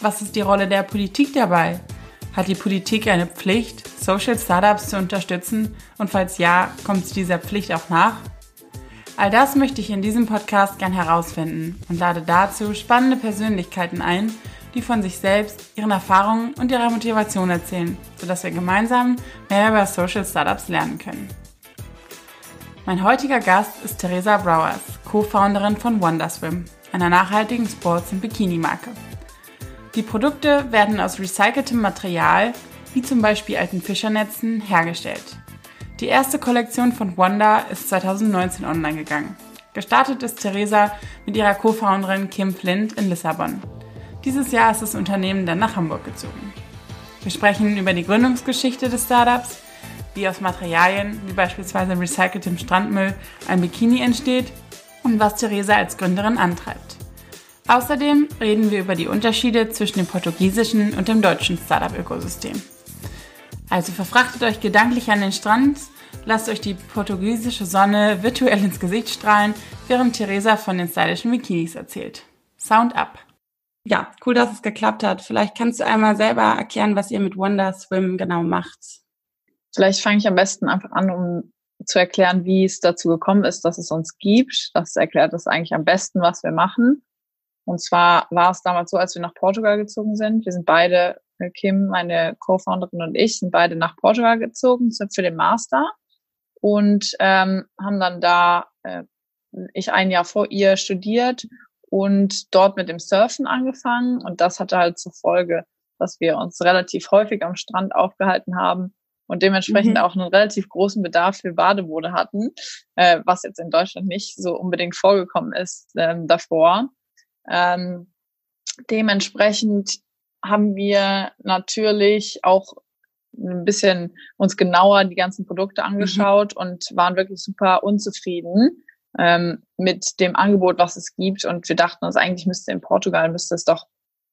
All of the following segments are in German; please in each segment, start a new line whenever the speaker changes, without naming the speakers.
was ist die Rolle der Politik dabei? Hat die Politik eine Pflicht, Social Startups zu unterstützen? Und falls ja, kommt sie dieser Pflicht auch nach? All das möchte ich in diesem Podcast gern herausfinden und lade dazu spannende Persönlichkeiten ein, die von sich selbst, ihren Erfahrungen und ihrer Motivation erzählen, sodass wir gemeinsam mehr über Social Startups lernen können. Mein heutiger Gast ist Theresa Browers, Co-Founderin von Wonderswim, einer nachhaltigen Sports- und Bikini-Marke. Die Produkte werden aus recyceltem Material, wie zum Beispiel alten Fischernetzen, hergestellt. Die erste Kollektion von Wanda ist 2019 online gegangen. Gestartet ist Theresa mit ihrer Co-Founderin Kim Flint in Lissabon. Dieses Jahr ist das Unternehmen dann nach Hamburg gezogen. Wir sprechen über die Gründungsgeschichte des Startups, wie aus Materialien wie beispielsweise recyceltem Strandmüll ein Bikini entsteht und was Theresa als Gründerin antreibt. Außerdem reden wir über die Unterschiede zwischen dem portugiesischen und dem deutschen Startup-Ökosystem. Also verfrachtet euch gedanklich an den Strand, lasst euch die portugiesische Sonne virtuell ins Gesicht strahlen, während Theresa von den stylischen Bikinis erzählt. Sound up! Ja, cool, dass es geklappt hat. Vielleicht kannst du einmal selber erklären, was ihr mit Wonder Swim genau macht.
Vielleicht fange ich am besten einfach an, um zu erklären, wie es dazu gekommen ist, dass es uns gibt. Das erklärt es eigentlich am besten, was wir machen. Und zwar war es damals so, als wir nach Portugal gezogen sind. Wir sind beide, äh, Kim, meine Co-Founderin und ich, sind beide nach Portugal gezogen für den Master und ähm, haben dann da, äh, ich ein Jahr vor ihr studiert und dort mit dem Surfen angefangen. Und das hatte halt zur Folge, dass wir uns relativ häufig am Strand aufgehalten haben und dementsprechend mhm. auch einen relativ großen Bedarf für Bademode hatten, äh, was jetzt in Deutschland nicht so unbedingt vorgekommen ist ähm, davor. Ähm, dementsprechend haben wir natürlich auch ein bisschen uns genauer die ganzen Produkte mhm. angeschaut mhm. und waren wirklich super unzufrieden ähm, mit dem Angebot, was es gibt. Und wir dachten uns, eigentlich müsste in Portugal müsste es doch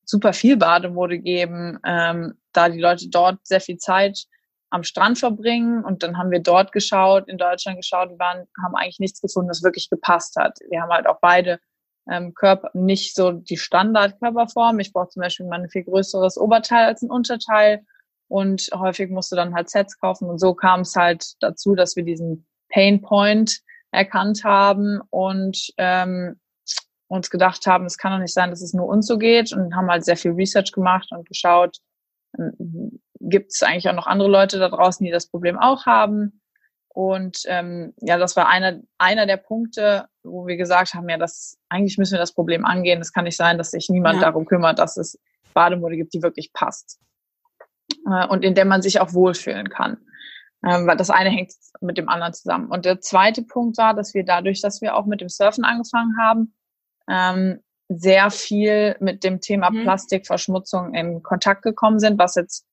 super viel Bademode geben, ähm, da die Leute dort sehr viel Zeit am Strand verbringen. Und dann haben wir dort geschaut, in Deutschland geschaut, wir waren, haben eigentlich nichts gefunden, was wirklich gepasst hat. Wir haben halt auch beide ähm, Körper, nicht so die Standardkörperform. Ich brauche zum Beispiel mal ein viel größeres Oberteil als ein Unterteil. Und häufig musst du dann halt Sets kaufen. Und so kam es halt dazu, dass wir diesen Pain Point erkannt haben und ähm, uns gedacht haben, es kann doch nicht sein, dass es nur uns so geht. Und haben halt sehr viel Research gemacht und geschaut, ähm, gibt es eigentlich auch noch andere Leute da draußen, die das Problem auch haben und ähm, ja, das war einer, einer der Punkte, wo wir gesagt haben, ja, das eigentlich müssen wir das Problem angehen. Es kann nicht sein, dass sich niemand ja. darum kümmert, dass es Bademode gibt, die wirklich passt äh, und in der man sich auch wohlfühlen kann. Ähm, weil das eine hängt mit dem anderen zusammen. Und der zweite Punkt war, dass wir dadurch, dass wir auch mit dem Surfen angefangen haben, ähm, sehr viel mit dem Thema mhm. Plastikverschmutzung in Kontakt gekommen sind, was jetzt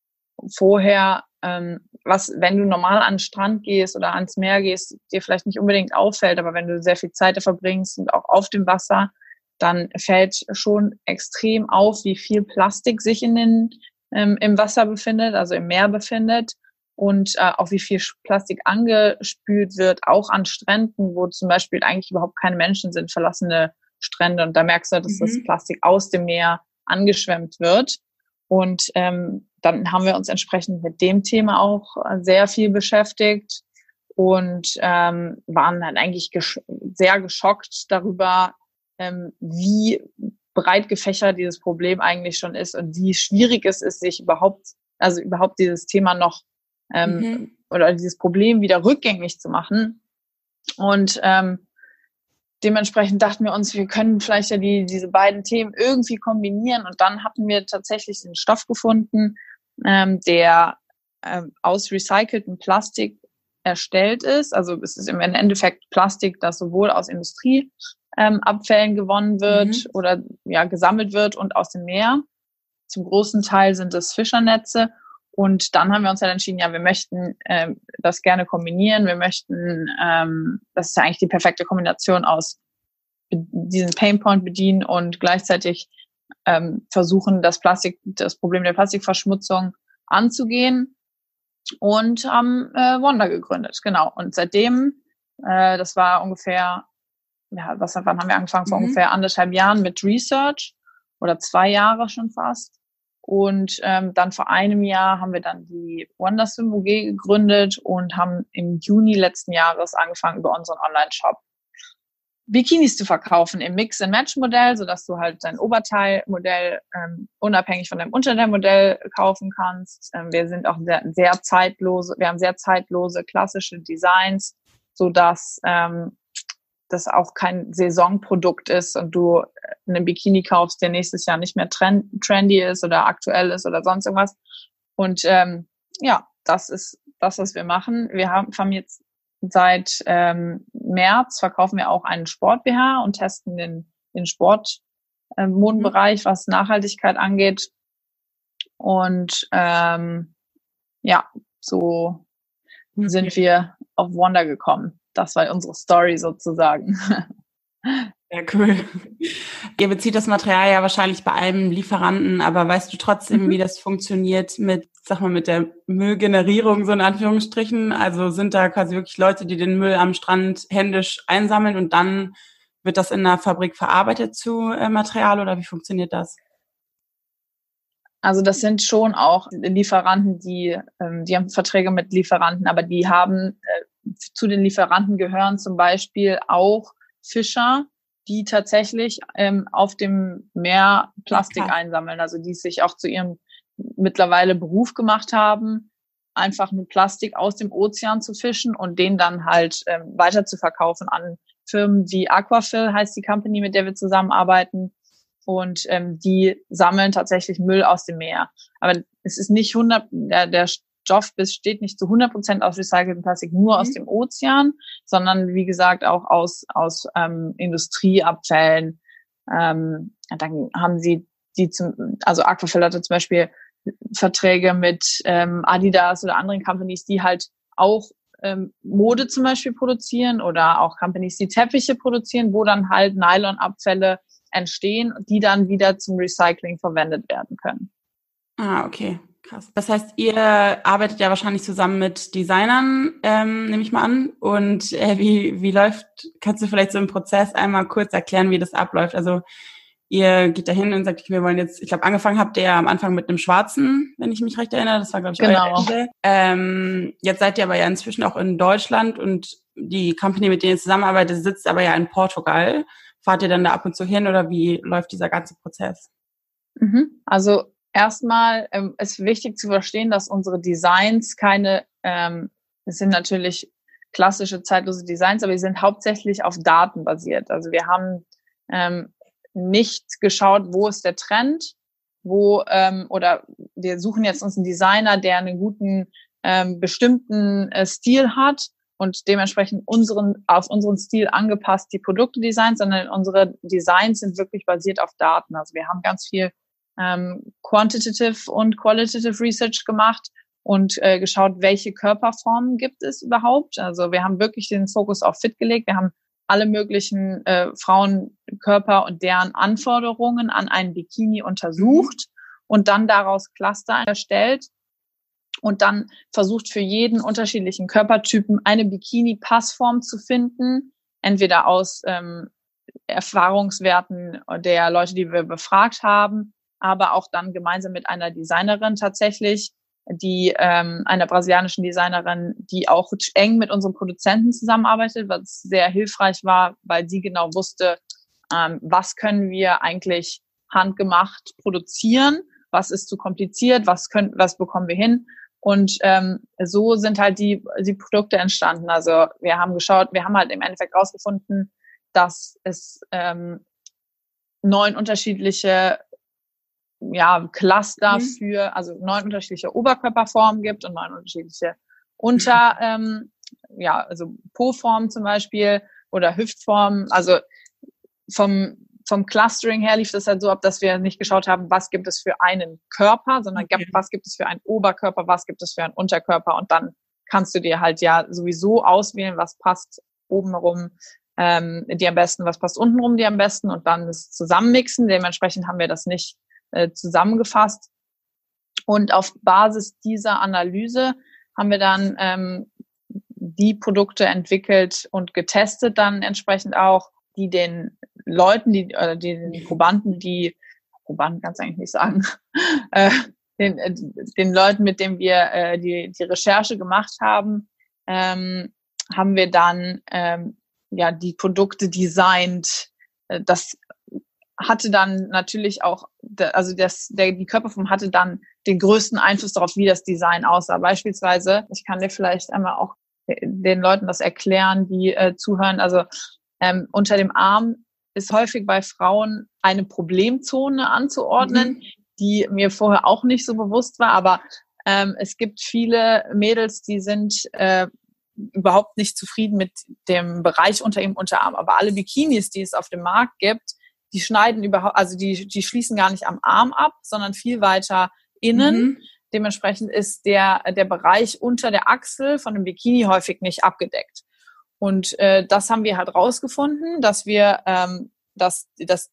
vorher ähm, was, wenn du normal an den Strand gehst oder ans Meer gehst, dir vielleicht nicht unbedingt auffällt, aber wenn du sehr viel Zeit verbringst und auch auf dem Wasser, dann fällt schon extrem auf, wie viel Plastik sich in den, ähm, im Wasser befindet, also im Meer befindet und äh, auch wie viel Plastik angespült wird, auch an Stränden, wo zum Beispiel eigentlich überhaupt keine Menschen sind, verlassene Strände. Und da merkst du, dass mhm. das Plastik aus dem Meer angeschwemmt wird. Und ähm, dann haben wir uns entsprechend mit dem Thema auch äh, sehr viel beschäftigt und ähm, waren dann eigentlich gesch sehr geschockt darüber, ähm, wie breit gefächert dieses Problem eigentlich schon ist und wie schwierig es ist, sich überhaupt, also überhaupt dieses Thema noch ähm, mhm. oder dieses Problem wieder rückgängig zu machen. Und ähm, dementsprechend dachten wir uns, wir können vielleicht ja die, diese beiden Themen irgendwie kombinieren. Und dann hatten wir tatsächlich den Stoff gefunden, ähm, der ähm, aus recyceltem Plastik erstellt ist. Also es ist im Endeffekt Plastik, das sowohl aus Industrieabfällen ähm, gewonnen wird mhm. oder ja gesammelt wird und aus dem Meer. zum großen Teil sind es Fischernetze. Und dann haben wir uns dann entschieden, ja, wir möchten äh, das gerne kombinieren. Wir möchten, ähm, das ist ja eigentlich die perfekte Kombination aus diesen Painpoint bedienen und gleichzeitig ähm, versuchen, das Plastik, das Problem der Plastikverschmutzung anzugehen und haben äh, Wonder gegründet. Genau. Und seitdem, äh, das war ungefähr, ja, was wann haben wir angefangen? Vor mhm. ungefähr anderthalb Jahren mit Research oder zwei Jahre schon fast. Und ähm, dann vor einem Jahr haben wir dann die Wonderswim UG gegründet und haben im Juni letzten Jahres angefangen über unseren Online-Shop Bikinis zu verkaufen im Mix-and-Match-Modell, sodass du halt dein Oberteilmodell ähm, unabhängig von deinem Unterteilmodell kaufen kannst. Ähm, wir sind auch sehr, sehr zeitlose, wir haben sehr zeitlose klassische Designs, sodass ähm, das auch kein Saisonprodukt ist und du einen Bikini kaufst, der nächstes Jahr nicht mehr trend, trendy ist oder aktuell ist oder sonst irgendwas. Und ähm, ja, das ist das, was wir machen. Wir haben, haben jetzt Seit ähm, März verkaufen wir auch einen Sport-BH und testen den, den Sportmodenbereich, äh, was Nachhaltigkeit angeht. Und ähm, ja, so sind wir auf Wonder gekommen. Das war unsere Story sozusagen.
Ja, cool. Ihr bezieht das Material ja wahrscheinlich bei einem Lieferanten, aber weißt du trotzdem, mhm. wie das funktioniert mit, sag mal, mit der Müllgenerierung, so in Anführungsstrichen? Also sind da quasi wirklich Leute, die den Müll am Strand händisch einsammeln und dann wird das in der Fabrik verarbeitet zu äh, Material oder wie funktioniert das?
Also das sind schon auch Lieferanten, die, ähm, die haben Verträge mit Lieferanten, aber die haben äh, zu den Lieferanten gehören zum Beispiel auch Fischer, die tatsächlich ähm, auf dem Meer Plastik okay. einsammeln, also die sich auch zu ihrem mittlerweile Beruf gemacht haben, einfach nur Plastik aus dem Ozean zu fischen und den dann halt ähm, weiter zu verkaufen an Firmen wie Aquafill heißt die Company, mit der wir zusammenarbeiten. Und ähm, die sammeln tatsächlich Müll aus dem Meer. Aber es ist nicht 100, der, der Stoff besteht nicht zu 100 Prozent aus recyceltem Plastik nur mhm. aus dem Ozean, sondern wie gesagt auch aus, aus ähm, Industrieabfällen. Ähm, dann haben sie die zum, also Aquafil hatte zum Beispiel Verträge mit ähm, Adidas oder anderen Companies, die halt auch ähm, Mode zum Beispiel produzieren oder auch Companies, die Teppiche produzieren, wo dann halt Nylonabfälle entstehen, die dann wieder zum Recycling verwendet werden können.
Ah, okay. Krass. Das heißt, ihr arbeitet ja wahrscheinlich zusammen mit Designern, ähm, nehme ich mal an. Und äh, wie, wie läuft, kannst du vielleicht so im Prozess einmal kurz erklären, wie das abläuft? Also ihr geht dahin und sagt, wir wollen jetzt, ich glaube, angefangen habt ihr am Anfang mit einem schwarzen, wenn ich mich recht erinnere. Das war, glaube ich,
genau.
Ähm, jetzt seid ihr aber ja inzwischen auch in Deutschland und die Company, mit der ihr zusammenarbeitet, sitzt aber ja in Portugal. Fahrt ihr dann da ab und zu hin oder wie läuft dieser ganze Prozess?
Mhm. Also erstmal ähm, ist wichtig zu verstehen, dass unsere Designs keine, ähm, es sind natürlich klassische zeitlose Designs, aber die sind hauptsächlich auf Daten basiert. Also wir haben ähm, nicht geschaut, wo ist der Trend, wo ähm, oder wir suchen jetzt uns einen Designer, der einen guten ähm, bestimmten äh, Stil hat und dementsprechend unseren auf unseren Stil angepasst die Produkte designt, sondern unsere Designs sind wirklich basiert auf Daten. Also wir haben ganz viel ähm, Quantitative und Qualitative Research gemacht und äh, geschaut, welche Körperformen gibt es überhaupt. Also wir haben wirklich den Fokus auf Fit gelegt. Wir haben alle möglichen äh, Frauenkörper und deren Anforderungen an einen Bikini untersucht und dann daraus Cluster erstellt und dann versucht für jeden unterschiedlichen Körpertypen eine Bikini-Passform zu finden, entweder aus ähm, Erfahrungswerten der Leute, die wir befragt haben, aber auch dann gemeinsam mit einer Designerin tatsächlich, die ähm, einer brasilianischen Designerin, die auch eng mit unseren Produzenten zusammenarbeitet, was sehr hilfreich war, weil sie genau wusste, ähm, was können wir eigentlich handgemacht produzieren, was ist zu kompliziert, was können, was bekommen wir hin. Und ähm, so sind halt die, die Produkte entstanden. Also wir haben geschaut, wir haben halt im Endeffekt rausgefunden, dass es ähm, neun unterschiedliche ja, Cluster mhm. für, also neun unterschiedliche Oberkörperformen gibt und neun unterschiedliche Unter, ähm, ja, also Po-Formen zum Beispiel oder Hüftformen. Also vom, vom Clustering her lief das halt so ab, dass wir nicht geschaut haben, was gibt es für einen Körper, sondern okay. was gibt es für einen Oberkörper, was gibt es für einen Unterkörper und dann kannst du dir halt ja sowieso auswählen, was passt obenrum ähm, dir am besten, was passt untenrum dir am besten und dann das zusammenmixen. Dementsprechend haben wir das nicht äh, zusammengefasst. Und auf Basis dieser Analyse haben wir dann ähm, die Produkte entwickelt und getestet dann entsprechend auch, die den Leuten, die oder den Probanden, die Probanden kannst du eigentlich nicht sagen, äh, den, äh, den Leuten, mit denen wir äh, die, die Recherche gemacht haben, ähm, haben wir dann ähm, ja die Produkte designt. Äh, das hatte dann natürlich auch, also das, der, die Körperform hatte dann den größten Einfluss darauf, wie das Design aussah. Beispielsweise, ich kann dir vielleicht einmal auch den Leuten das erklären, die äh, zuhören. Also ähm, unter dem Arm ist häufig bei Frauen eine Problemzone anzuordnen, mhm. die mir vorher auch nicht so bewusst war. Aber ähm, es gibt viele Mädels, die sind äh, überhaupt nicht zufrieden mit dem Bereich unter ihrem Unterarm. Aber alle Bikinis, die es auf dem Markt gibt, die schneiden überhaupt, also die, die schließen gar nicht am Arm ab, sondern viel weiter innen. Mhm. Dementsprechend ist der, der Bereich unter der Achsel von dem Bikini häufig nicht abgedeckt. Und äh, das haben wir halt rausgefunden, dass wir, ähm, dass, dass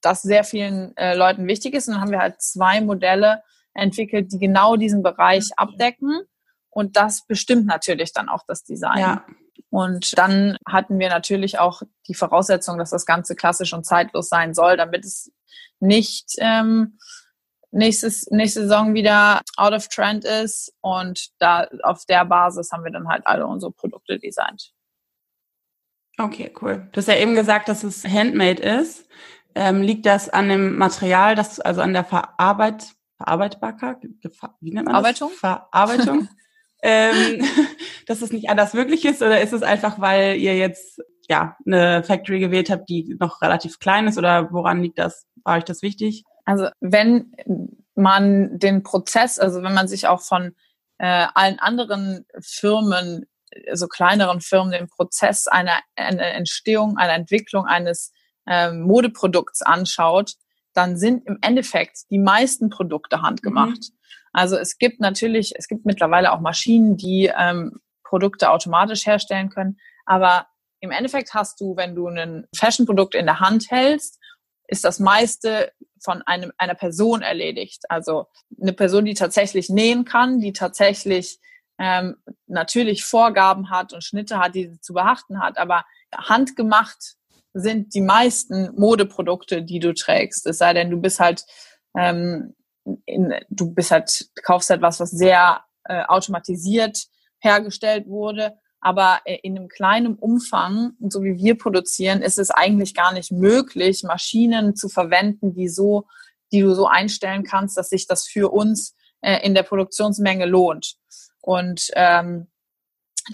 das sehr vielen äh, Leuten wichtig ist. Und dann haben wir halt zwei Modelle entwickelt, die genau diesen Bereich abdecken. Und das bestimmt natürlich dann auch das Design. Ja. Und dann hatten wir natürlich auch die Voraussetzung, dass das Ganze klassisch und zeitlos sein soll, damit es nicht ähm, nächstes, nächste Saison wieder out of trend ist. Und da auf der Basis haben wir dann halt alle unsere Produkte designt.
Okay, cool. Du hast ja eben gesagt, dass es handmade ist. Ähm, liegt das an dem Material, das also an der Verarbeit, Verarbeitbarkeit, wie nennt man
Verarbeitung?
das? Verarbeitung? ähm, dass es nicht anders möglich ist oder ist es einfach, weil ihr jetzt ja eine Factory gewählt habt, die noch relativ klein ist oder woran liegt das? War euch das wichtig?
Also wenn man den Prozess, also wenn man sich auch von äh, allen anderen Firmen, also kleineren Firmen, den Prozess einer, einer Entstehung, einer Entwicklung eines ähm, Modeprodukts anschaut, dann sind im Endeffekt die meisten Produkte handgemacht. Mhm. Also es gibt natürlich, es gibt mittlerweile auch Maschinen, die ähm, Produkte automatisch herstellen können, aber im Endeffekt hast du, wenn du ein Fashion-Produkt in der Hand hältst, ist das meiste von einem, einer Person erledigt. Also eine Person, die tatsächlich nähen kann, die tatsächlich ähm, natürlich Vorgaben hat und Schnitte hat, die sie zu beachten hat, aber handgemacht sind die meisten Modeprodukte, die du trägst. Es sei denn, du bist halt ähm, in, du bist halt, kaufst halt was, was sehr äh, automatisiert hergestellt wurde. Aber äh, in einem kleinen Umfang, so wie wir produzieren, ist es eigentlich gar nicht möglich, Maschinen zu verwenden, die so, die du so einstellen kannst, dass sich das für uns äh, in der Produktionsmenge lohnt. Und ähm,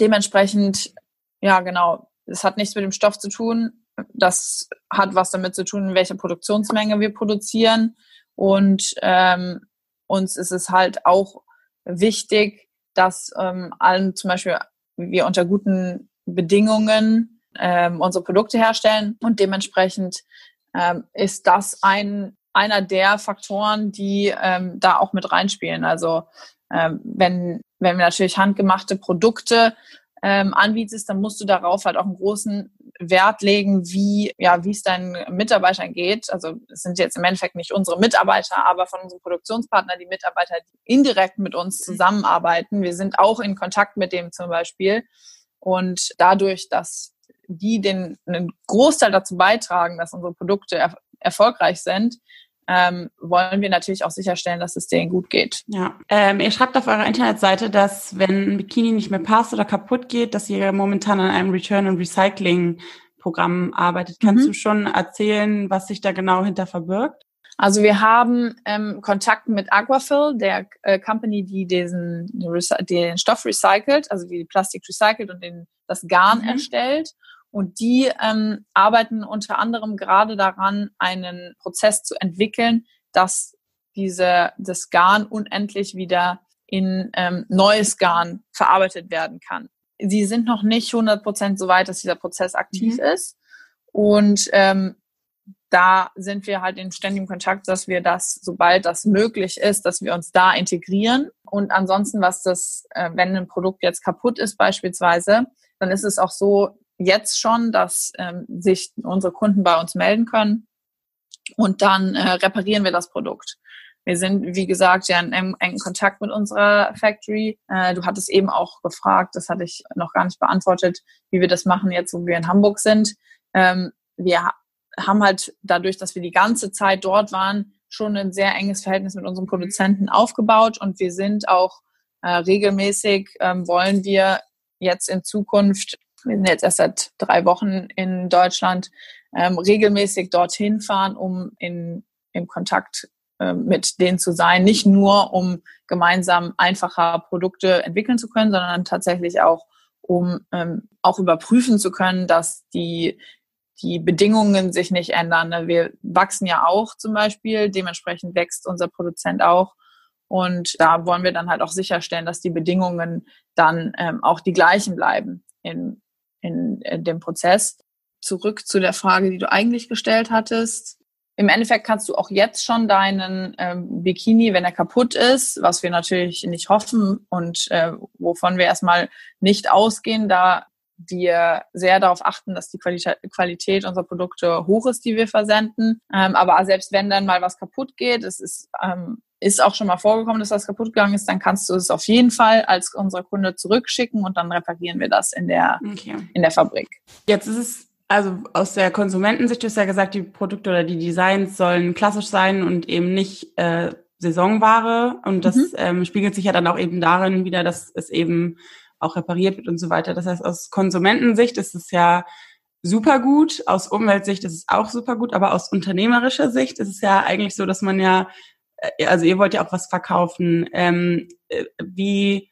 dementsprechend, ja genau, es hat nichts mit dem Stoff zu tun. Das hat was damit zu tun, in welcher Produktionsmenge wir produzieren. Und ähm, uns ist es halt auch wichtig, dass ähm, allen zum Beispiel wir unter guten Bedingungen ähm, unsere Produkte herstellen und dementsprechend ähm, ist das ein einer der Faktoren, die ähm, da auch mit reinspielen. Also ähm, wenn wenn wir natürlich handgemachte Produkte ähm, anbietest, dann musst du darauf halt auch einen großen Wert legen, wie, ja, wie es deinen Mitarbeitern geht. Also es sind jetzt im Endeffekt nicht unsere Mitarbeiter, aber von unserem Produktionspartner die Mitarbeiter, die indirekt mit uns mhm. zusammenarbeiten. Wir sind auch in Kontakt mit dem zum Beispiel. Und dadurch, dass die den einen Großteil dazu beitragen, dass unsere Produkte er erfolgreich sind, ähm, wollen wir natürlich auch sicherstellen, dass es denen gut geht.
Ja, ähm, ihr schreibt auf eurer Internetseite, dass wenn ein Bikini nicht mehr passt oder kaputt geht, dass ihr momentan an einem Return and Recycling Programm arbeitet. Kannst mhm. du schon erzählen, was sich da genau hinter verbirgt?
Also wir haben ähm, Kontakt mit Aquafill, der äh, Company, die diesen den Stoff recycelt, also die Plastik recycelt und den, das Garn mhm. erstellt. Und die ähm, arbeiten unter anderem gerade daran, einen Prozess zu entwickeln, dass diese, das Garn unendlich wieder in ähm, neues Garn verarbeitet werden kann. Sie sind noch nicht 100 Prozent so weit, dass dieser Prozess aktiv mhm. ist. Und ähm, da sind wir halt in ständigem Kontakt, dass wir das, sobald das möglich ist, dass wir uns da integrieren. Und ansonsten, was das, äh, wenn ein Produkt jetzt kaputt ist beispielsweise, dann ist es auch so jetzt schon, dass ähm, sich unsere Kunden bei uns melden können und dann äh, reparieren wir das Produkt. Wir sind, wie gesagt, ja in engen, Kontakt mit unserer Factory. Äh, du hattest eben auch gefragt, das hatte ich noch gar nicht beantwortet, wie wir das machen jetzt, wo wir in Hamburg sind. Ähm, wir haben halt dadurch, dass wir die ganze Zeit dort waren, schon ein sehr enges Verhältnis mit unseren Produzenten aufgebaut und wir sind auch äh, regelmäßig, ähm, wollen wir jetzt in Zukunft, wir sind jetzt erst seit drei Wochen in Deutschland, ähm, regelmäßig dorthin fahren, um in, im Kontakt äh, mit denen zu sein. Nicht nur, um gemeinsam einfacher Produkte entwickeln zu können, sondern tatsächlich auch, um ähm, auch überprüfen zu können, dass die die Bedingungen sich nicht ändern. Ne? Wir wachsen ja auch zum Beispiel, dementsprechend wächst unser Produzent auch. Und da wollen wir dann halt auch sicherstellen, dass die Bedingungen dann ähm, auch die gleichen bleiben in, in, in dem Prozess. Zurück zu der Frage, die du eigentlich gestellt hattest. Im Endeffekt kannst du auch jetzt schon deinen ähm, Bikini, wenn er kaputt ist, was wir natürlich nicht hoffen und äh, wovon wir erstmal nicht ausgehen, da wir sehr darauf achten, dass die Qualität unserer Produkte hoch ist, die wir versenden. Ähm, aber selbst wenn dann mal was kaputt geht, es ist, ähm, ist auch schon mal vorgekommen, dass was kaputt gegangen ist, dann kannst du es auf jeden Fall als unser Kunde zurückschicken und dann reparieren wir das in der, okay. in der Fabrik.
Jetzt ist es also aus der Konsumentensicht, du hast ja gesagt, die Produkte oder die Designs sollen klassisch sein und eben nicht äh, Saisonware. Und das mhm. ähm, spiegelt sich ja dann auch eben darin wieder, dass es eben auch repariert wird und so weiter. Das heißt, aus Konsumentensicht ist es ja super gut, aus Umweltsicht ist es auch super gut, aber aus unternehmerischer Sicht ist es ja eigentlich so, dass man ja, also ihr wollt ja auch was verkaufen. Ähm, äh, wie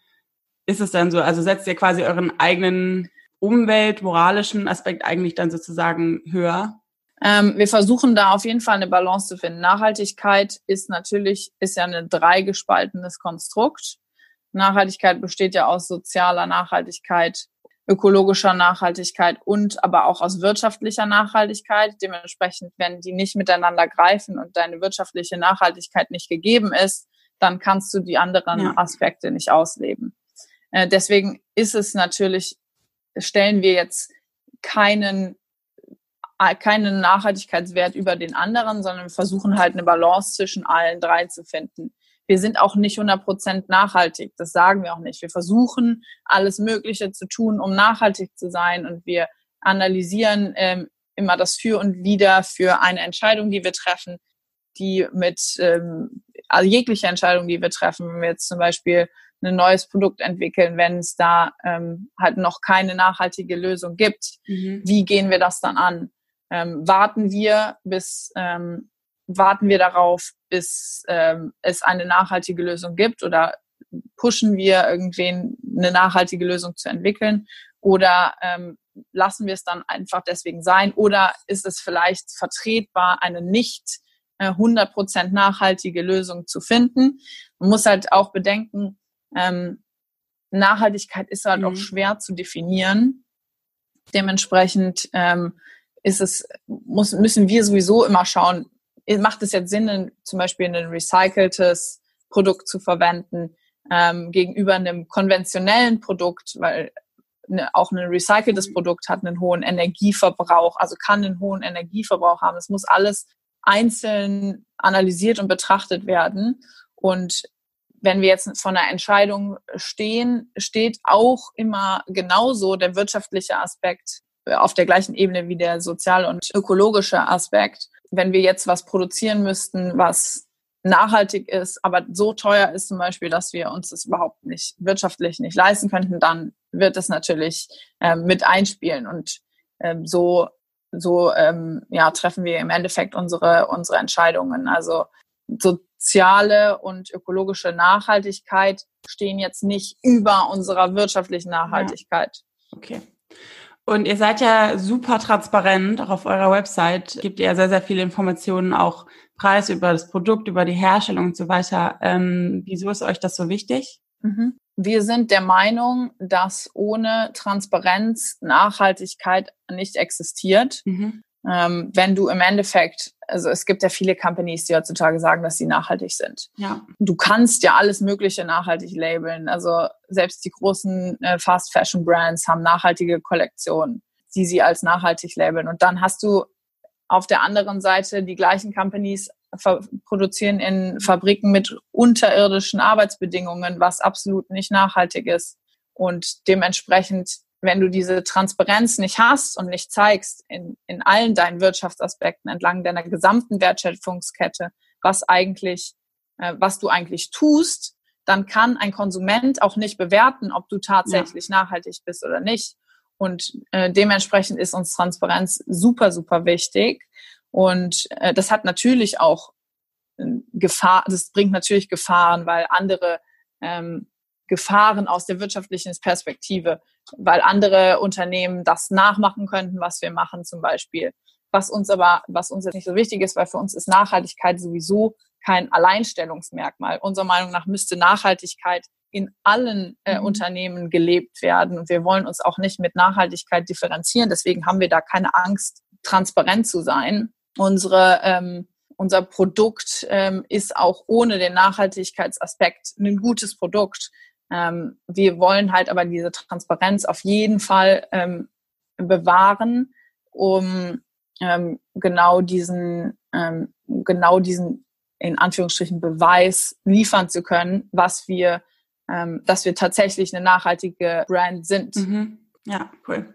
ist es dann so? Also setzt ihr quasi euren eigenen Umwelt, moralischen Aspekt eigentlich dann sozusagen höher?
Ähm, wir versuchen da auf jeden Fall eine Balance zu finden. Nachhaltigkeit ist natürlich, ist ja ein dreigespaltenes Konstrukt. Nachhaltigkeit besteht ja aus sozialer Nachhaltigkeit, ökologischer Nachhaltigkeit und aber auch aus wirtschaftlicher Nachhaltigkeit. Dementsprechend, wenn die nicht miteinander greifen und deine wirtschaftliche Nachhaltigkeit nicht gegeben ist, dann kannst du die anderen ja. Aspekte nicht ausleben. Äh, deswegen ist es natürlich, stellen wir jetzt keinen äh, keinen Nachhaltigkeitswert über den anderen, sondern wir versuchen halt eine Balance zwischen allen drei zu finden wir sind auch nicht 100 Prozent nachhaltig. Das sagen wir auch nicht. Wir versuchen alles Mögliche zu tun, um nachhaltig zu sein und wir analysieren ähm, immer das Für und Wider für eine Entscheidung, die wir treffen, die mit ähm, also jegliche Entscheidung, die wir treffen, wenn wir jetzt zum Beispiel ein neues Produkt entwickeln, wenn es da ähm, halt noch keine nachhaltige Lösung gibt, mhm. wie gehen wir das dann an? Ähm, warten wir, bis ähm, warten wir darauf, bis ähm, es eine nachhaltige Lösung gibt oder pushen wir irgendwen eine nachhaltige Lösung zu entwickeln oder ähm, lassen wir es dann einfach deswegen sein oder ist es vielleicht vertretbar, eine nicht äh, 100% nachhaltige Lösung zu finden. Man muss halt auch bedenken, ähm, Nachhaltigkeit ist halt mhm. auch schwer zu definieren. Dementsprechend ähm, ist es, muss, müssen wir sowieso immer schauen, macht es jetzt Sinn, zum Beispiel ein recyceltes Produkt zu verwenden ähm, gegenüber einem konventionellen Produkt, weil ne, auch ein recyceltes Produkt hat einen hohen Energieverbrauch, also kann einen hohen Energieverbrauch haben. Es muss alles einzeln analysiert und betrachtet werden. Und wenn wir jetzt von einer Entscheidung stehen, steht auch immer genauso der wirtschaftliche Aspekt auf der gleichen Ebene wie der sozial- und ökologische Aspekt wenn wir jetzt was produzieren müssten, was nachhaltig ist, aber so teuer ist zum Beispiel, dass wir uns das überhaupt nicht wirtschaftlich nicht leisten könnten, dann wird es natürlich ähm, mit einspielen und ähm, so so ähm, ja treffen wir im Endeffekt unsere unsere Entscheidungen. Also soziale und ökologische Nachhaltigkeit stehen jetzt nicht über unserer wirtschaftlichen Nachhaltigkeit.
Ja. Okay. Und ihr seid ja super transparent, auch auf eurer Website gebt ihr ja sehr, sehr viele Informationen, auch Preis über das Produkt, über die Herstellung und so weiter. Ähm, wieso ist euch das so wichtig?
Mhm. Wir sind der Meinung, dass ohne Transparenz Nachhaltigkeit nicht existiert. Mhm. Ähm, wenn du im Endeffekt, also es gibt ja viele Companies, die heutzutage sagen, dass sie nachhaltig sind.
Ja.
Du kannst ja alles Mögliche nachhaltig labeln. Also selbst die großen äh, Fast Fashion Brands haben nachhaltige Kollektionen, die sie als nachhaltig labeln. Und dann hast du auf der anderen Seite die gleichen Companies produzieren in Fabriken mit unterirdischen Arbeitsbedingungen, was absolut nicht nachhaltig ist. Und dementsprechend wenn du diese Transparenz nicht hast und nicht zeigst in, in allen deinen Wirtschaftsaspekten entlang deiner gesamten Wertschöpfungskette, was eigentlich, äh, was du eigentlich tust, dann kann ein Konsument auch nicht bewerten, ob du tatsächlich ja. nachhaltig bist oder nicht. Und äh, dementsprechend ist uns Transparenz super, super wichtig. Und äh, das hat natürlich auch äh, Gefahr, das bringt natürlich Gefahren, weil andere ähm, Gefahren aus der wirtschaftlichen Perspektive, weil andere Unternehmen das nachmachen könnten, was wir machen zum Beispiel. Was uns aber, was uns jetzt nicht so wichtig ist, weil für uns ist Nachhaltigkeit sowieso kein Alleinstellungsmerkmal. Unserer Meinung nach müsste Nachhaltigkeit in allen äh, mhm. Unternehmen gelebt werden. Und wir wollen uns auch nicht mit Nachhaltigkeit differenzieren. Deswegen haben wir da keine Angst, transparent zu sein. Unsere ähm, unser Produkt ähm, ist auch ohne den Nachhaltigkeitsaspekt ein gutes Produkt. Ähm, wir wollen halt aber diese Transparenz auf jeden Fall ähm, bewahren, um ähm, genau diesen, ähm, genau diesen in Anführungsstrichen Beweis liefern zu können, was wir, ähm, dass wir tatsächlich eine nachhaltige Brand sind.
Mhm. Ja, cool.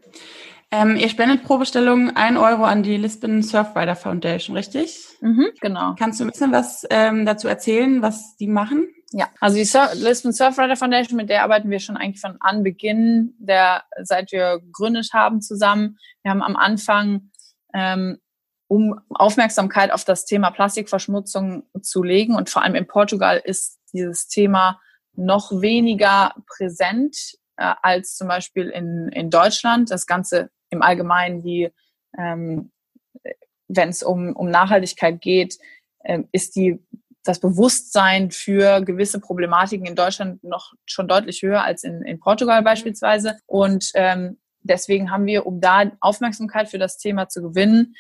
Ähm, ihr spendet pro Bestellung ein Euro an die Lisbon Surfrider Foundation, richtig?
Mhm, genau.
Kannst du ein bisschen was ähm, dazu erzählen, was die machen?
Ja, also die Sur Lisbon Surfrider Foundation, mit der arbeiten wir schon eigentlich von Anbeginn, der, seit wir gegründet haben zusammen. Wir haben am Anfang, ähm, um Aufmerksamkeit auf das Thema Plastikverschmutzung zu legen und vor allem in Portugal ist dieses Thema noch weniger präsent äh, als zum Beispiel in, in Deutschland. Das Ganze im Allgemeinen, die, ähm, wenn es um, um Nachhaltigkeit geht, äh, ist die das Bewusstsein für gewisse Problematiken in Deutschland noch schon deutlich höher als in, in Portugal beispielsweise. Und ähm, deswegen haben wir, um da Aufmerksamkeit für das Thema zu gewinnen,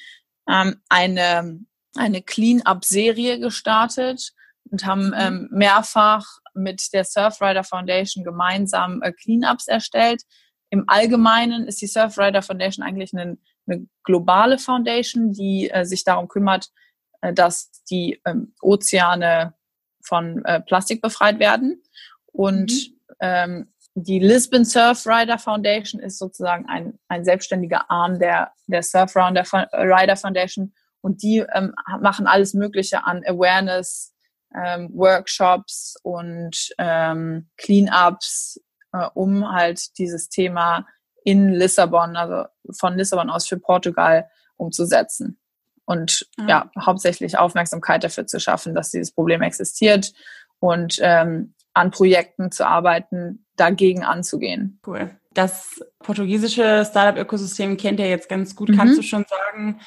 ähm, eine, eine Clean-up-Serie gestartet und haben mhm. ähm, mehrfach mit der Surfrider Foundation gemeinsam äh, Cleanups erstellt. Im Allgemeinen ist die Surfrider Foundation eigentlich eine, eine globale Foundation, die äh, sich darum kümmert, äh, dass die ähm, Ozeane von äh, Plastik befreit werden. Und mhm. ähm, die Lisbon Surfrider Foundation ist sozusagen ein, ein selbstständiger Arm der, der Surfrider Foundation. Und die ähm, machen alles Mögliche an Awareness, ähm, Workshops und ähm, Cleanups, äh, um halt dieses Thema in Lissabon, also von Lissabon aus für Portugal umzusetzen und ja. ja, hauptsächlich Aufmerksamkeit dafür zu schaffen, dass dieses Problem existiert und ähm, an Projekten zu arbeiten, dagegen anzugehen.
Cool. Das portugiesische Startup-Ökosystem kennt ihr jetzt ganz gut. Mhm. Kannst du schon sagen,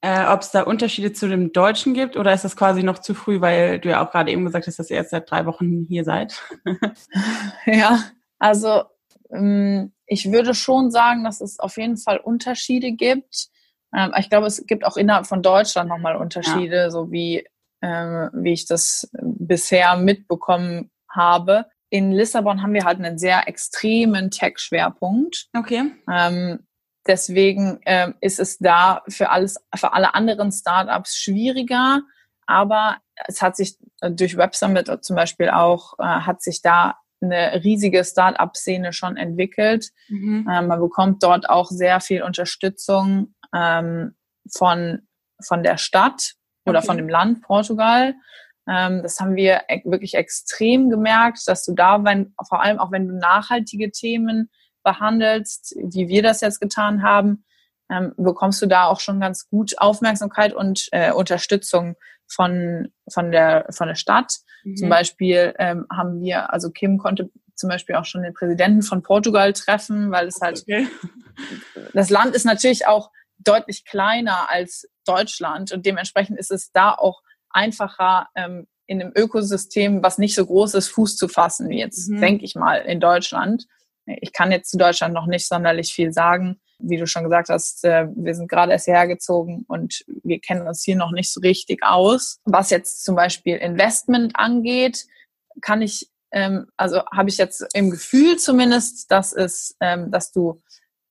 äh, ob es da Unterschiede zu dem Deutschen gibt oder ist das quasi noch zu früh, weil du ja auch gerade eben gesagt hast, dass ihr jetzt seit drei Wochen hier seid?
ja, also ähm, ich würde schon sagen, dass es auf jeden Fall Unterschiede gibt. Ähm, ich glaube, es gibt auch innerhalb von Deutschland nochmal Unterschiede, ja. so wie, äh, wie ich das bisher mitbekommen habe. In Lissabon haben wir halt einen sehr extremen Tech-Schwerpunkt.
Okay.
Ähm, deswegen ist es da für alles, für alle anderen Startups schwieriger. Aber es hat sich äh, durch Web Summit zum Beispiel auch, äh, hat sich da eine riesige Start-up-Szene schon entwickelt. Mhm. Ähm, man bekommt dort auch sehr viel Unterstützung ähm, von, von der Stadt oder okay. von dem Land Portugal. Ähm, das haben wir e wirklich extrem gemerkt, dass du da, wenn, vor allem auch wenn du nachhaltige Themen behandelst, wie wir das jetzt getan haben, ähm, bekommst du da auch schon ganz gut Aufmerksamkeit und äh, Unterstützung von, von, der, von der Stadt. Mhm. Zum Beispiel ähm, haben wir, also Kim konnte zum Beispiel auch schon den Präsidenten von Portugal treffen, weil es halt, okay. das Land ist natürlich auch deutlich kleiner als Deutschland und dementsprechend ist es da auch einfacher, ähm, in einem Ökosystem, was nicht so groß ist, Fuß zu fassen, wie jetzt, mhm. denke ich mal, in Deutschland. Ich kann jetzt zu Deutschland noch nicht sonderlich viel sagen. Wie du schon gesagt hast, äh, wir sind gerade erst hergezogen und wir kennen uns hier noch nicht so richtig aus. Was jetzt zum Beispiel Investment angeht, kann ich, ähm, also habe ich jetzt im Gefühl zumindest, dass es, ähm, dass du,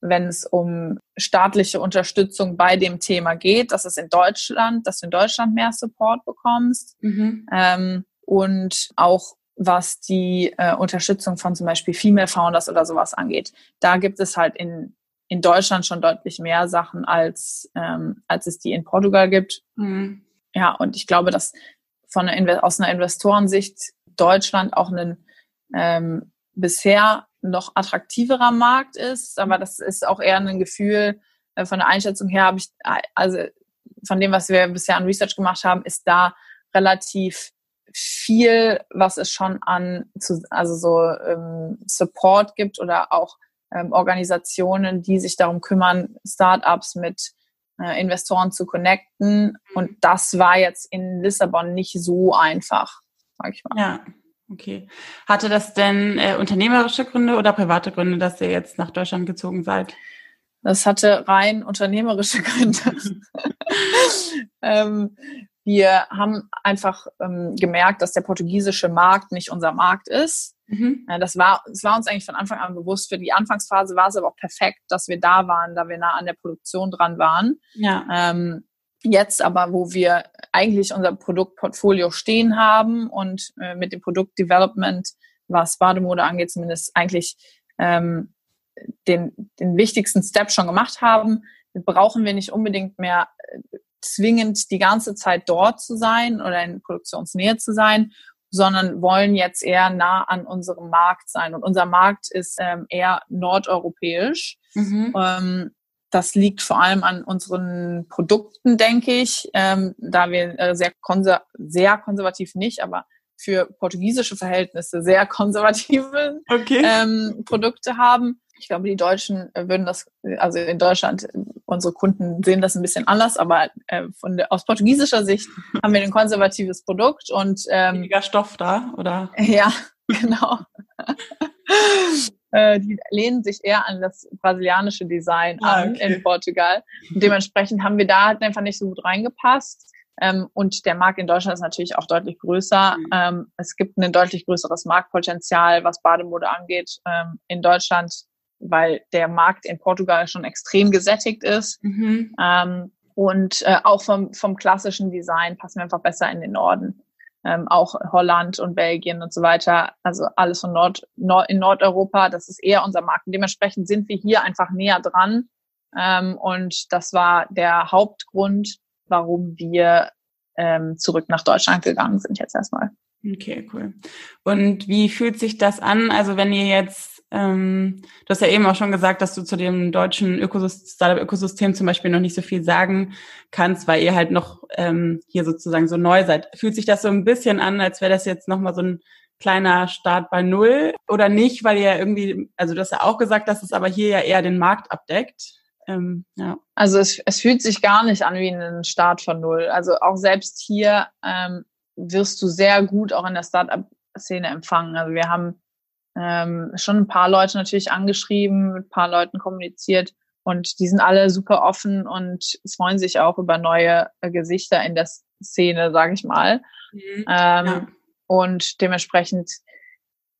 wenn es um staatliche Unterstützung bei dem Thema geht, dass es in Deutschland, dass du in Deutschland mehr Support bekommst mhm. ähm, und auch was die äh, Unterstützung von zum Beispiel Female Founders oder sowas angeht. Da gibt es halt in in Deutschland schon deutlich mehr Sachen, als, ähm, als es die in Portugal gibt. Mhm. Ja, und ich glaube, dass von einer, aus einer Investorensicht Deutschland auch ein ähm, bisher noch attraktiverer Markt ist, aber das ist auch eher ein Gefühl äh, von der Einschätzung her, habe ich, also von dem, was wir bisher an Research gemacht haben, ist da relativ viel, was es schon an zu, also so ähm, Support gibt oder auch ähm, Organisationen, die sich darum kümmern, Startups mit äh, Investoren zu connecten. Und das war jetzt in Lissabon nicht so einfach, sag ich mal.
Ja. Okay. Hatte das denn äh, unternehmerische Gründe oder private Gründe, dass ihr jetzt nach Deutschland gezogen seid?
Das hatte rein unternehmerische Gründe. ähm, wir haben einfach ähm, gemerkt, dass der portugiesische Markt nicht unser Markt ist. Mhm. Das, war, das war uns eigentlich von Anfang an bewusst. Für die Anfangsphase war es aber auch perfekt, dass wir da waren, da wir nah an der Produktion dran waren. Ja. Ähm, jetzt aber, wo wir eigentlich unser Produktportfolio stehen haben und äh, mit dem Produktdevelopment, was Bademode angeht, zumindest eigentlich ähm, den, den wichtigsten Step schon gemacht haben, brauchen wir nicht unbedingt mehr äh, zwingend die ganze Zeit dort zu sein oder in Produktionsnähe zu sein sondern wollen jetzt eher nah an unserem Markt sein. Und unser Markt ist ähm, eher nordeuropäisch. Mhm. Ähm, das liegt vor allem an unseren Produkten, denke ich, ähm, da wir äh, sehr, konser sehr konservativ nicht, aber für portugiesische Verhältnisse sehr konservative okay. ähm, Produkte haben. Ich glaube, die Deutschen äh, würden das, also in Deutschland, unsere Kunden sehen das ein bisschen anders, aber äh, von der, aus portugiesischer Sicht haben wir ein konservatives Produkt und
ähm, weniger Stoff da, oder?
Ja, genau. äh, die lehnen sich eher an das brasilianische Design ah, an okay. in Portugal. Und dementsprechend haben wir da halt einfach nicht so gut reingepasst. Ähm, und der Markt in Deutschland ist natürlich auch deutlich größer. Mhm. Ähm, es gibt ein deutlich größeres Marktpotenzial, was Bademode angeht, ähm, in Deutschland weil der Markt in Portugal schon extrem gesättigt ist. Mhm. Ähm, und äh, auch vom, vom klassischen Design passen wir einfach besser in den Norden. Ähm, auch Holland und Belgien und so weiter, also alles von Nord, Nord, in Nordeuropa, das ist eher unser Markt. Und dementsprechend sind wir hier einfach näher dran. Ähm, und das war der Hauptgrund, warum wir ähm, zurück nach Deutschland gegangen sind jetzt erstmal.
Okay, cool. Und wie fühlt sich das an? Also wenn ihr jetzt, ähm, du hast ja eben auch schon gesagt, dass du zu dem deutschen Startup-Ökosystem zum Beispiel noch nicht so viel sagen kannst, weil ihr halt noch ähm, hier sozusagen so neu seid. Fühlt sich das so ein bisschen an, als wäre das jetzt nochmal so ein kleiner Start bei Null oder nicht, weil ihr irgendwie, also du hast ja auch gesagt, dass es aber hier ja eher den Markt abdeckt.
Ähm, ja. Also es, es fühlt sich gar nicht an wie ein Start von Null. Also auch selbst hier ähm, wirst du sehr gut auch in der Startup-Szene empfangen. Also wir haben ähm, schon ein paar Leute natürlich angeschrieben, mit ein paar Leuten kommuniziert und die sind alle super offen und freuen sich auch über neue äh, Gesichter in der Szene, sage ich mal. Mhm. Ähm, ja. Und dementsprechend,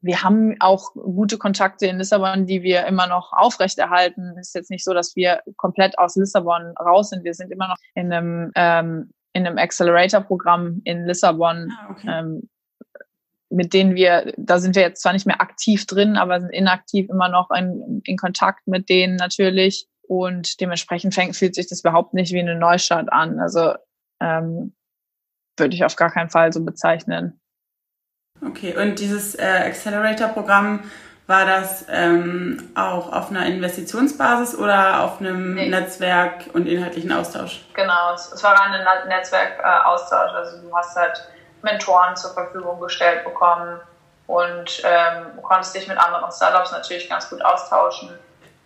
wir haben auch gute Kontakte in Lissabon, die wir immer noch aufrechterhalten. Es ist jetzt nicht so, dass wir komplett aus Lissabon raus sind. Wir sind immer noch in einem ähm, in einem Accelerator-Programm in Lissabon, ah, okay. ähm, mit denen wir, da sind wir jetzt zwar nicht mehr aktiv drin, aber sind inaktiv immer noch in, in Kontakt mit denen natürlich. Und dementsprechend fängt, fühlt sich das überhaupt nicht wie eine Neustart an. Also ähm, würde ich auf gar keinen Fall so bezeichnen.
Okay, und dieses äh, Accelerator-Programm, war das ähm, auch auf einer Investitionsbasis oder auf einem nee. Netzwerk und inhaltlichen Austausch?
Genau, es, war ein Netzwerkaustausch. also du hast halt Mentoren zur Verfügung gestellt bekommen und ähm, konntest dich mit anderen Startups natürlich ganz gut austauschen.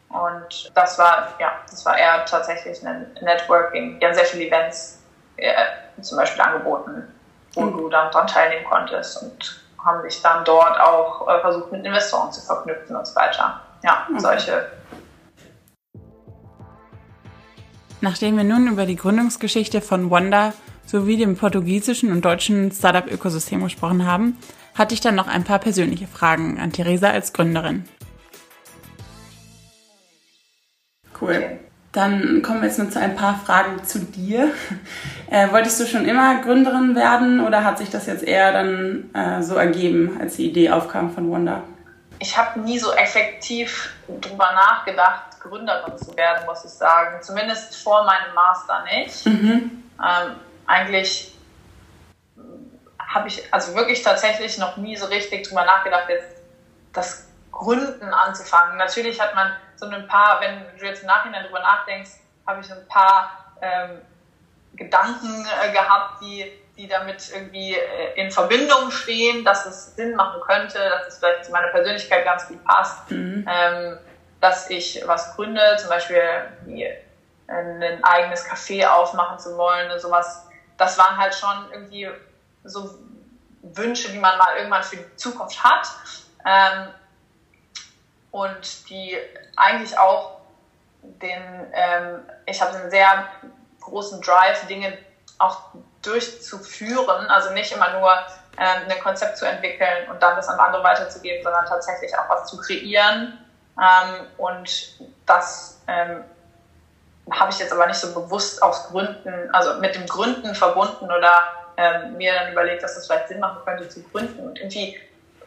Und das war, ja, das war eher tatsächlich ein Networking. Die haben sehr viele Events äh, zum Beispiel angeboten, wo mhm. du dann dran teilnehmen konntest und haben sich dann dort auch äh, versucht, mit Investoren zu verknüpfen und so weiter. Ja, okay. solche.
Nachdem wir nun über die Gründungsgeschichte von Wanda sowie dem portugiesischen und deutschen Startup-Ökosystem gesprochen haben, hatte ich dann noch ein paar persönliche Fragen an Theresa als Gründerin. Cool. Dann kommen wir jetzt nur zu ein paar Fragen zu dir. Äh, wolltest du schon immer Gründerin werden oder hat sich das jetzt eher dann äh, so ergeben, als die Idee aufkam von Wanda?
Ich habe nie so effektiv drüber nachgedacht, Gründerin zu werden, muss ich sagen. Zumindest vor meinem Master nicht. Mhm. Ähm, eigentlich habe ich also wirklich tatsächlich noch nie so richtig drüber nachgedacht, jetzt das Gründen anzufangen. Natürlich hat man so ein paar, wenn du jetzt im Nachhinein drüber nachdenkst, habe ich ein paar ähm, Gedanken äh, gehabt, die, die damit irgendwie äh, in Verbindung stehen, dass es Sinn machen könnte, dass es vielleicht zu meiner Persönlichkeit ganz gut passt, mhm. ähm, dass ich was gründe, zum Beispiel wie ein eigenes Café aufmachen zu wollen und sowas. Das waren halt schon irgendwie so Wünsche, die man mal irgendwann für die Zukunft hat. Ähm, und die eigentlich auch den, ähm, ich habe einen sehr großen Drive, Dinge auch durchzuführen, also nicht immer nur ähm, ein Konzept zu entwickeln und dann das an andere weiterzugeben, sondern tatsächlich auch was zu kreieren. Ähm, und das ähm, habe ich jetzt aber nicht so bewusst aus Gründen, also mit dem Gründen verbunden oder ähm, mir dann überlegt, dass das vielleicht Sinn machen könnte zu gründen. Und irgendwie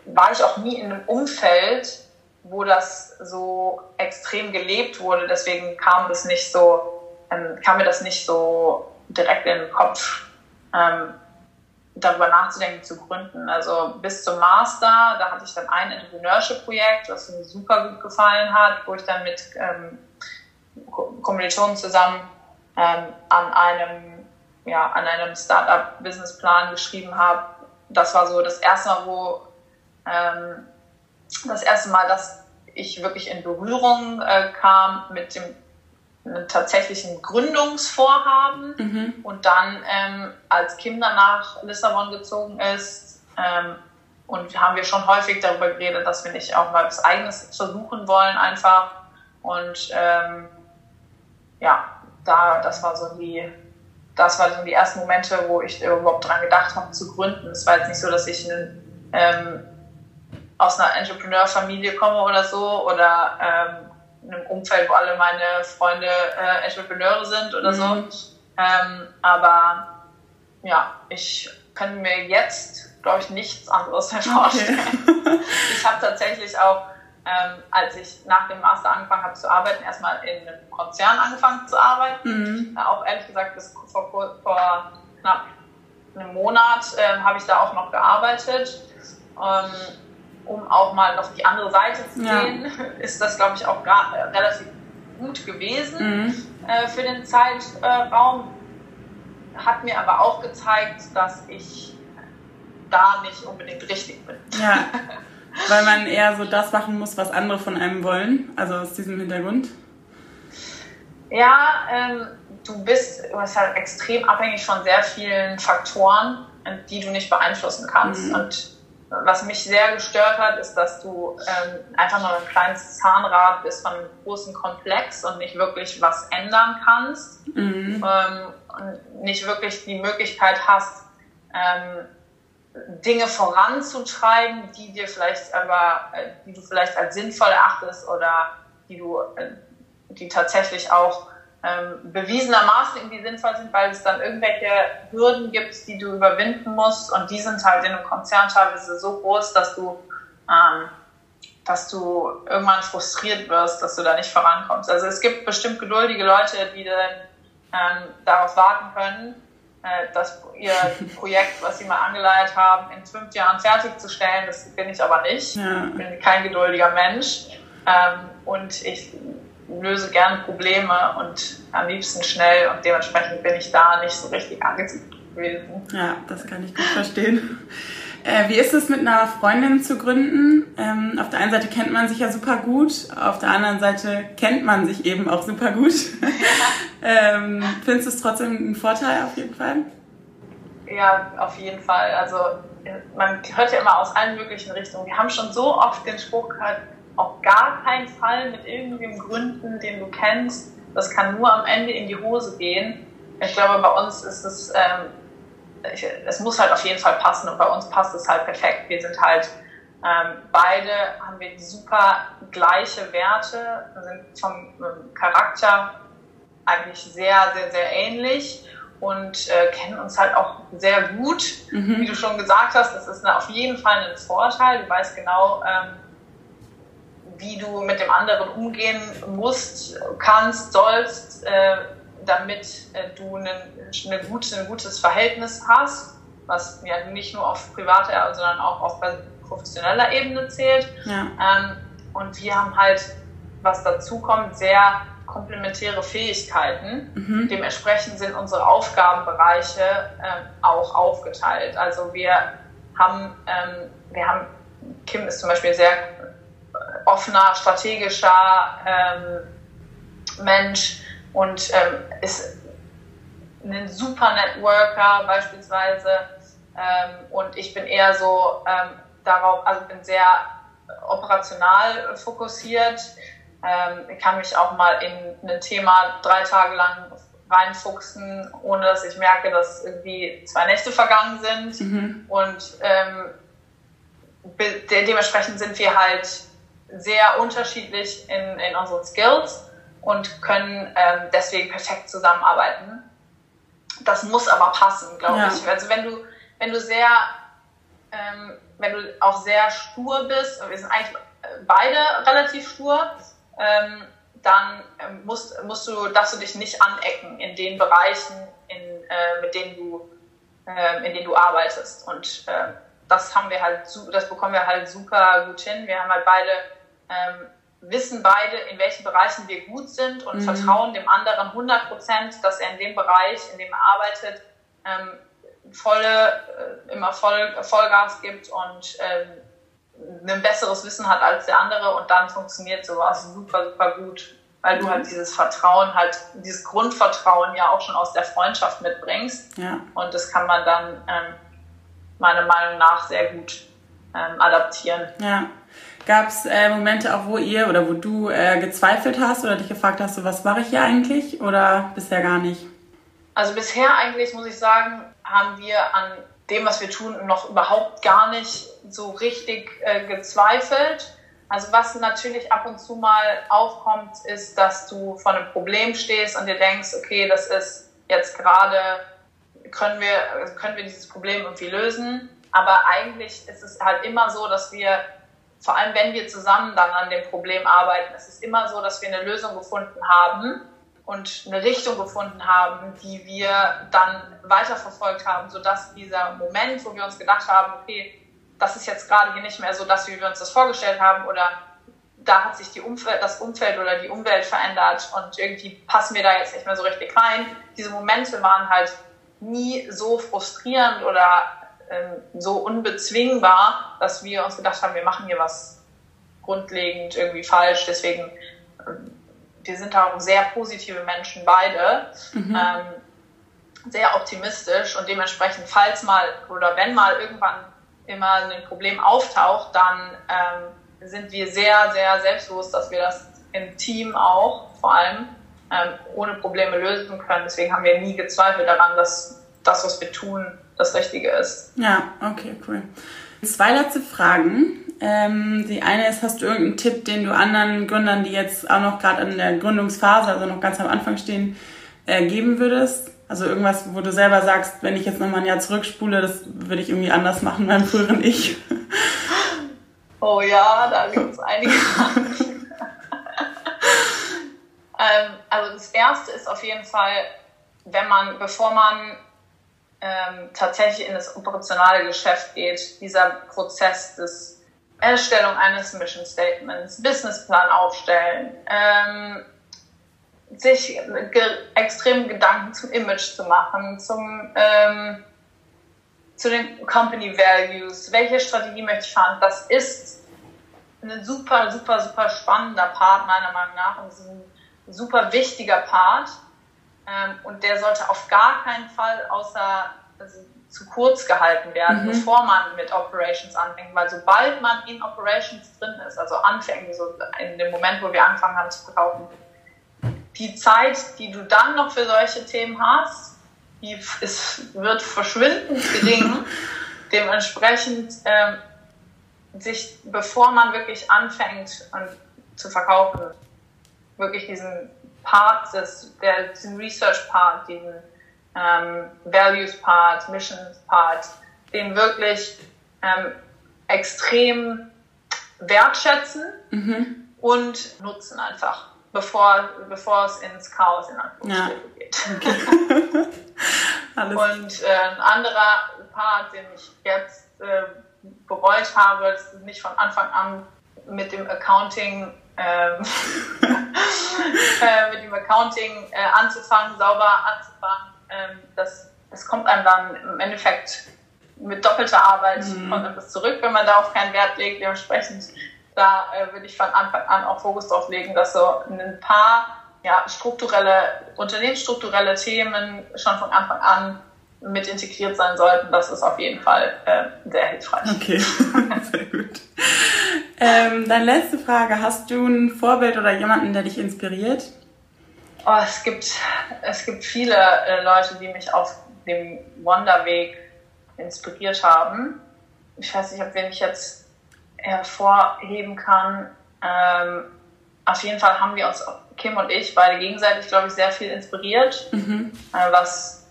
war ich auch nie in einem Umfeld, wo das so extrem gelebt wurde. Deswegen kam das nicht so, ähm, kam mir das nicht so direkt in den Kopf, ähm, darüber nachzudenken, zu gründen. Also bis zum Master, da hatte ich dann ein Entrepreneurship-Projekt, was mir super gut gefallen hat, wo ich dann mit ähm, Kommilitonen zusammen ähm, an einem, ja, an einem Startup-Businessplan geschrieben habe. Das war so das erste Mal, wo ähm, das erste Mal, dass ich wirklich in Berührung äh, kam mit dem tatsächlichen Gründungsvorhaben mhm. und dann ähm, als Kinder nach Lissabon gezogen ist ähm, und haben wir schon häufig darüber geredet, dass wir nicht auch mal was Eigenes versuchen wollen einfach und ähm, ja, da das war so die das waren so die ersten Momente, wo ich überhaupt dran gedacht habe zu gründen. Es war jetzt nicht so, dass ich einen ähm, aus einer Entrepreneur-Familie komme oder so oder ähm, in einem Umfeld, wo alle meine Freunde äh, Entrepreneure sind oder mhm. so. Ähm, aber ja, ich kann mir jetzt, glaube ich, nichts anderes mehr vorstellen. Okay. ich habe tatsächlich auch, ähm, als ich nach dem Master angefangen habe zu arbeiten, erstmal in einem Konzern angefangen zu arbeiten. Mhm. Äh, auch ehrlich gesagt, bis vor, vor knapp einem Monat äh, habe ich da auch noch gearbeitet. Ähm, um auch mal noch die andere Seite zu sehen, ja. ist das, glaube ich, auch äh, relativ gut gewesen mhm. äh, für den Zeitraum. Hat mir aber auch gezeigt, dass ich da nicht unbedingt richtig bin.
Ja, weil man eher so das machen muss, was andere von einem wollen, also aus diesem Hintergrund.
Ja, ähm, du bist, du bist halt extrem abhängig von sehr vielen Faktoren, die du nicht beeinflussen kannst. Mhm. Und was mich sehr gestört hat, ist, dass du ähm, einfach nur ein kleines Zahnrad bist von einem großen Komplex und nicht wirklich was ändern kannst mhm. ähm, und nicht wirklich die Möglichkeit hast, ähm, Dinge voranzutreiben, die dir vielleicht aber, äh, die du vielleicht als sinnvoll erachtest oder die du, äh, die tatsächlich auch ähm, bewiesenermaßen irgendwie sinnvoll sind, weil es dann irgendwelche Hürden gibt, die du überwinden musst und die sind halt in einem Konzern teilweise so groß, dass du, ähm, dass du irgendwann frustriert wirst, dass du da nicht vorankommst. Also es gibt bestimmt geduldige Leute, die dann ähm, darauf warten können, äh, dass ihr Projekt, was sie mal angeleitet haben, in fünf Jahren fertigzustellen. Das bin ich aber nicht. Ja. Ich bin kein geduldiger Mensch. Ähm, und ich löse gern Probleme und am liebsten schnell und dementsprechend bin ich da nicht so richtig angezogen gewesen.
Ja, das kann ich gut verstehen. Äh, wie ist es mit einer Freundin zu gründen? Ähm, auf der einen Seite kennt man sich ja super gut, auf der anderen Seite kennt man sich eben auch super gut. ähm, findest du es trotzdem einen Vorteil auf jeden Fall?
Ja, auf jeden Fall. Also man hört ja immer aus allen möglichen Richtungen. Wir haben schon so oft den Spruch gehört, auf gar keinen Fall mit irgendwem gründen, den du kennst. Das kann nur am Ende in die Hose gehen. Ich glaube, bei uns ist es, ähm, ich, es muss halt auf jeden Fall passen und bei uns passt es halt perfekt. Wir sind halt ähm, beide haben wir super gleiche Werte, sind vom ähm, Charakter eigentlich sehr, sehr, sehr ähnlich und äh, kennen uns halt auch sehr gut. Mhm. Wie du schon gesagt hast, das ist eine, auf jeden Fall ein Vorteil. Du weißt genau, ähm, wie du mit dem anderen umgehen musst, kannst, sollst, äh, damit äh, du ein, eine gute, ein gutes Verhältnis hast, was ja nicht nur auf privater, sondern auch auf professioneller Ebene zählt. Ja. Ähm, und wir haben halt, was dazu kommt, sehr komplementäre Fähigkeiten. Mhm. Dementsprechend sind unsere Aufgabenbereiche ähm, auch aufgeteilt. Also wir haben, ähm, wir haben, Kim ist zum Beispiel sehr offener, strategischer ähm, Mensch und ähm, ist ein super Networker beispielsweise. Ähm, und ich bin eher so ähm, darauf, also bin sehr operational fokussiert. Ähm, ich kann mich auch mal in ein Thema drei Tage lang reinfuchsen, ohne dass ich merke, dass irgendwie zwei Nächte vergangen sind. Mhm. Und ähm, de dementsprechend sind wir halt sehr unterschiedlich in, in unseren Skills und können ähm, deswegen perfekt zusammenarbeiten. Das muss aber passen, glaube ja. ich. Also wenn du, wenn du sehr ähm, wenn du auch sehr stur bist, wir sind eigentlich beide relativ stur, ähm, dann ähm, musst, musst du, darfst du dich nicht anecken in den Bereichen, in, äh, mit denen du, äh, in denen du arbeitest. Und äh, das haben wir halt, das bekommen wir halt super gut hin. Wir haben halt beide, ähm, wissen beide, in welchen Bereichen wir gut sind und mhm. vertrauen dem anderen 100 Prozent, dass er in dem Bereich, in dem er arbeitet, ähm, volle, äh, immer voll, Vollgas gibt und ähm, ein besseres Wissen hat als der andere und dann funktioniert sowas super, super gut, weil du halt dieses Vertrauen halt, dieses Grundvertrauen ja auch schon aus der Freundschaft mitbringst. Ja. Und das kann man dann ähm, meiner Meinung nach sehr gut ähm, adaptieren.
Ja. Gab es äh, Momente auch, wo ihr oder wo du äh, gezweifelt hast oder dich gefragt hast, so, was mache ich hier eigentlich oder bisher gar nicht?
Also bisher eigentlich muss ich sagen, haben wir an dem, was wir tun, noch überhaupt gar nicht so richtig äh, gezweifelt. Also was natürlich ab und zu mal aufkommt, ist, dass du vor einem Problem stehst und dir denkst, okay, das ist jetzt gerade, können wir, können wir dieses Problem irgendwie lösen. Aber eigentlich ist es halt immer so, dass wir, vor allem wenn wir zusammen dann an dem Problem arbeiten, es ist immer so, dass wir eine Lösung gefunden haben und eine Richtung gefunden haben, die wir dann weiterverfolgt haben, sodass dieser Moment, wo wir uns gedacht haben, okay, das ist jetzt gerade hier nicht mehr so das, wie wir uns das vorgestellt haben oder da hat sich Umfeld, das Umfeld oder die Umwelt verändert und irgendwie passen wir da jetzt nicht mehr so richtig rein. Diese Momente waren halt nie so frustrierend oder so unbezwingbar, dass wir uns gedacht haben, wir machen hier was grundlegend irgendwie falsch. Deswegen ähm, wir sind auch sehr positive Menschen beide, mhm. ähm, sehr optimistisch und dementsprechend, falls mal oder wenn mal irgendwann immer ein Problem auftaucht, dann ähm, sind wir sehr, sehr selbstbewusst, dass wir das im Team auch vor allem ähm, ohne Probleme lösen können. Deswegen haben wir nie gezweifelt daran, dass das, was wir tun, das Richtige ist.
Ja, okay, cool. Zwei letzte Fragen. Ähm, die eine ist, hast du irgendeinen Tipp, den du anderen Gründern, die jetzt auch noch gerade in der Gründungsphase, also noch ganz am Anfang stehen, äh, geben würdest? Also irgendwas, wo du selber sagst, wenn ich jetzt nochmal ein Jahr zurückspule, das würde ich irgendwie anders machen beim früheren Ich.
Oh ja, da gibt es einige Sachen. ähm, also das erste ist auf jeden Fall, wenn man, bevor man ähm, tatsächlich in das operationale Geschäft geht, dieser Prozess des Erstellung eines Mission Statements, Businessplan aufstellen, ähm, sich ge extrem Gedanken zum Image zu machen, zum, ähm, zu den Company Values, welche Strategie möchte ich fahren, das ist ein super, super, super spannender Part meiner Meinung nach. Und ein super wichtiger Part ähm, und der sollte auf gar keinen Fall außer also zu kurz gehalten werden, mhm. bevor man mit Operations anfängt. Weil sobald man in Operations drin ist, also anfängt, so in dem Moment, wo wir angefangen haben zu verkaufen, die Zeit, die du dann noch für solche Themen hast, die ist, wird verschwindend gering. Dementsprechend ähm, sich, bevor man wirklich anfängt an, zu verkaufen, wirklich diesen Part, des, der, diesen Research-Part, diesen ähm, Values-Part, Missions-Part, den wirklich ähm, extrem wertschätzen mhm. und nutzen einfach, bevor, bevor es ins Chaos in Anführungsstrichen ja. geht. Okay. und äh, ein anderer Part, den ich jetzt äh, bereut habe, das ist nicht von Anfang an mit dem Accounting mit dem Accounting äh, anzufangen, sauber anzufangen. Ähm, das, das kommt einem dann im Endeffekt mit doppelter Arbeit mhm. kommt etwas zurück, wenn man darauf keinen Wert legt. Dementsprechend, da äh, würde ich von Anfang an auch Fokus drauf legen, dass so ein paar ja, strukturelle, unternehmensstrukturelle Themen schon von Anfang an mit integriert sein sollten. Das ist auf jeden Fall äh, sehr hilfreich.
Okay, sehr gut. Ähm, dann letzte Frage. Hast du ein Vorbild oder jemanden, der dich inspiriert?
Oh, es, gibt, es gibt viele äh, Leute, die mich auf dem Wanderweg inspiriert haben. Ich weiß nicht, ob wen ich jetzt hervorheben kann. Ähm, auf jeden Fall haben wir uns, Kim und ich, beide gegenseitig, glaube ich, sehr viel inspiriert, mhm. äh, was,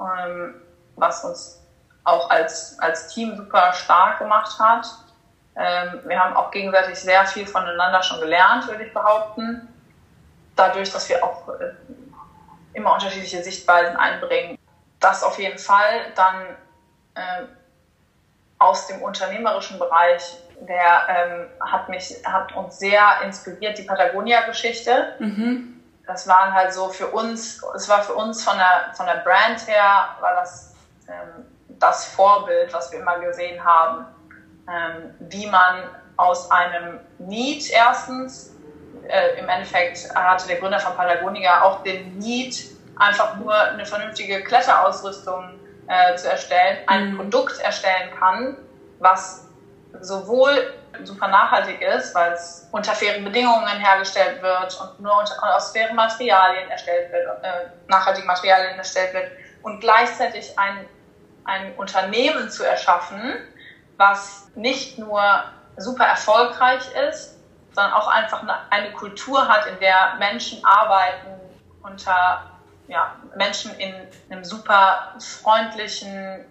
ähm, was uns auch als, als Team super stark gemacht hat. Ähm, wir haben auch gegenseitig sehr viel voneinander schon gelernt, würde ich behaupten. Dadurch, dass wir auch äh, immer unterschiedliche Sichtweisen einbringen. Das auf jeden Fall. Dann äh, aus dem unternehmerischen Bereich, der ähm, hat mich, hat uns sehr inspiriert, die Patagonia-Geschichte. Mhm. Das waren halt so für uns, es war für uns von der, von der Brand her, war das ähm, das Vorbild, was wir immer gesehen haben, ähm, wie man aus einem Need erstens, äh, im Endeffekt hatte der Gründer von Patagonia auch den Need, einfach nur eine vernünftige Kletterausrüstung äh, zu erstellen, ein mhm. Produkt erstellen kann, was sowohl super nachhaltig ist, weil es unter fairen Bedingungen hergestellt wird und nur unter, aus fairen Materialien erstellt wird, äh, nachhaltigen Materialien erstellt wird und gleichzeitig ein, ein Unternehmen zu erschaffen, was nicht nur super erfolgreich ist, sondern auch einfach eine, Kultur hat, in der Menschen arbeiten unter ja, Menschen in einem super freundlichen,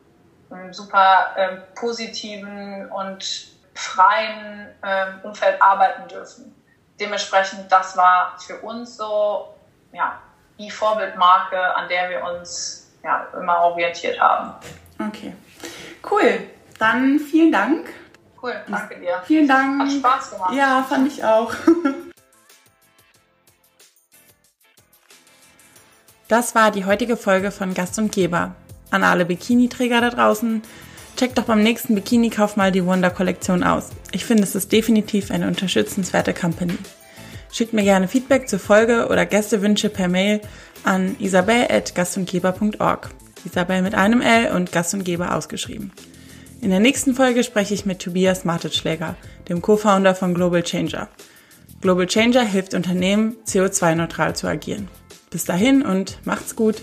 super ähm, positiven und freien ähm, Umfeld arbeiten dürfen. Dementsprechend, das war für uns so ja, die Vorbildmarke, an der wir uns ja, immer orientiert haben.
Okay, cool. Dann vielen Dank.
Cool, danke dir.
Vielen Dank.
Hat Spaß gemacht.
Ja, fand ich auch. Das war die heutige Folge von Gast und Geber. An alle Bikini-Träger da draußen, checkt doch beim nächsten Bikini-Kauf mal die Wonder-Kollektion aus. Ich finde, es ist definitiv eine unterstützenswerte Company. Schickt mir gerne Feedback zur Folge oder Gästewünsche per Mail an isabel.gastundgeber.org. Isabel mit einem L und Gast und Geber ausgeschrieben. In der nächsten Folge spreche ich mit Tobias Martetschläger, dem Co-Founder von Global Changer. Global Changer hilft Unternehmen, CO2-neutral zu agieren. Bis dahin und macht's gut.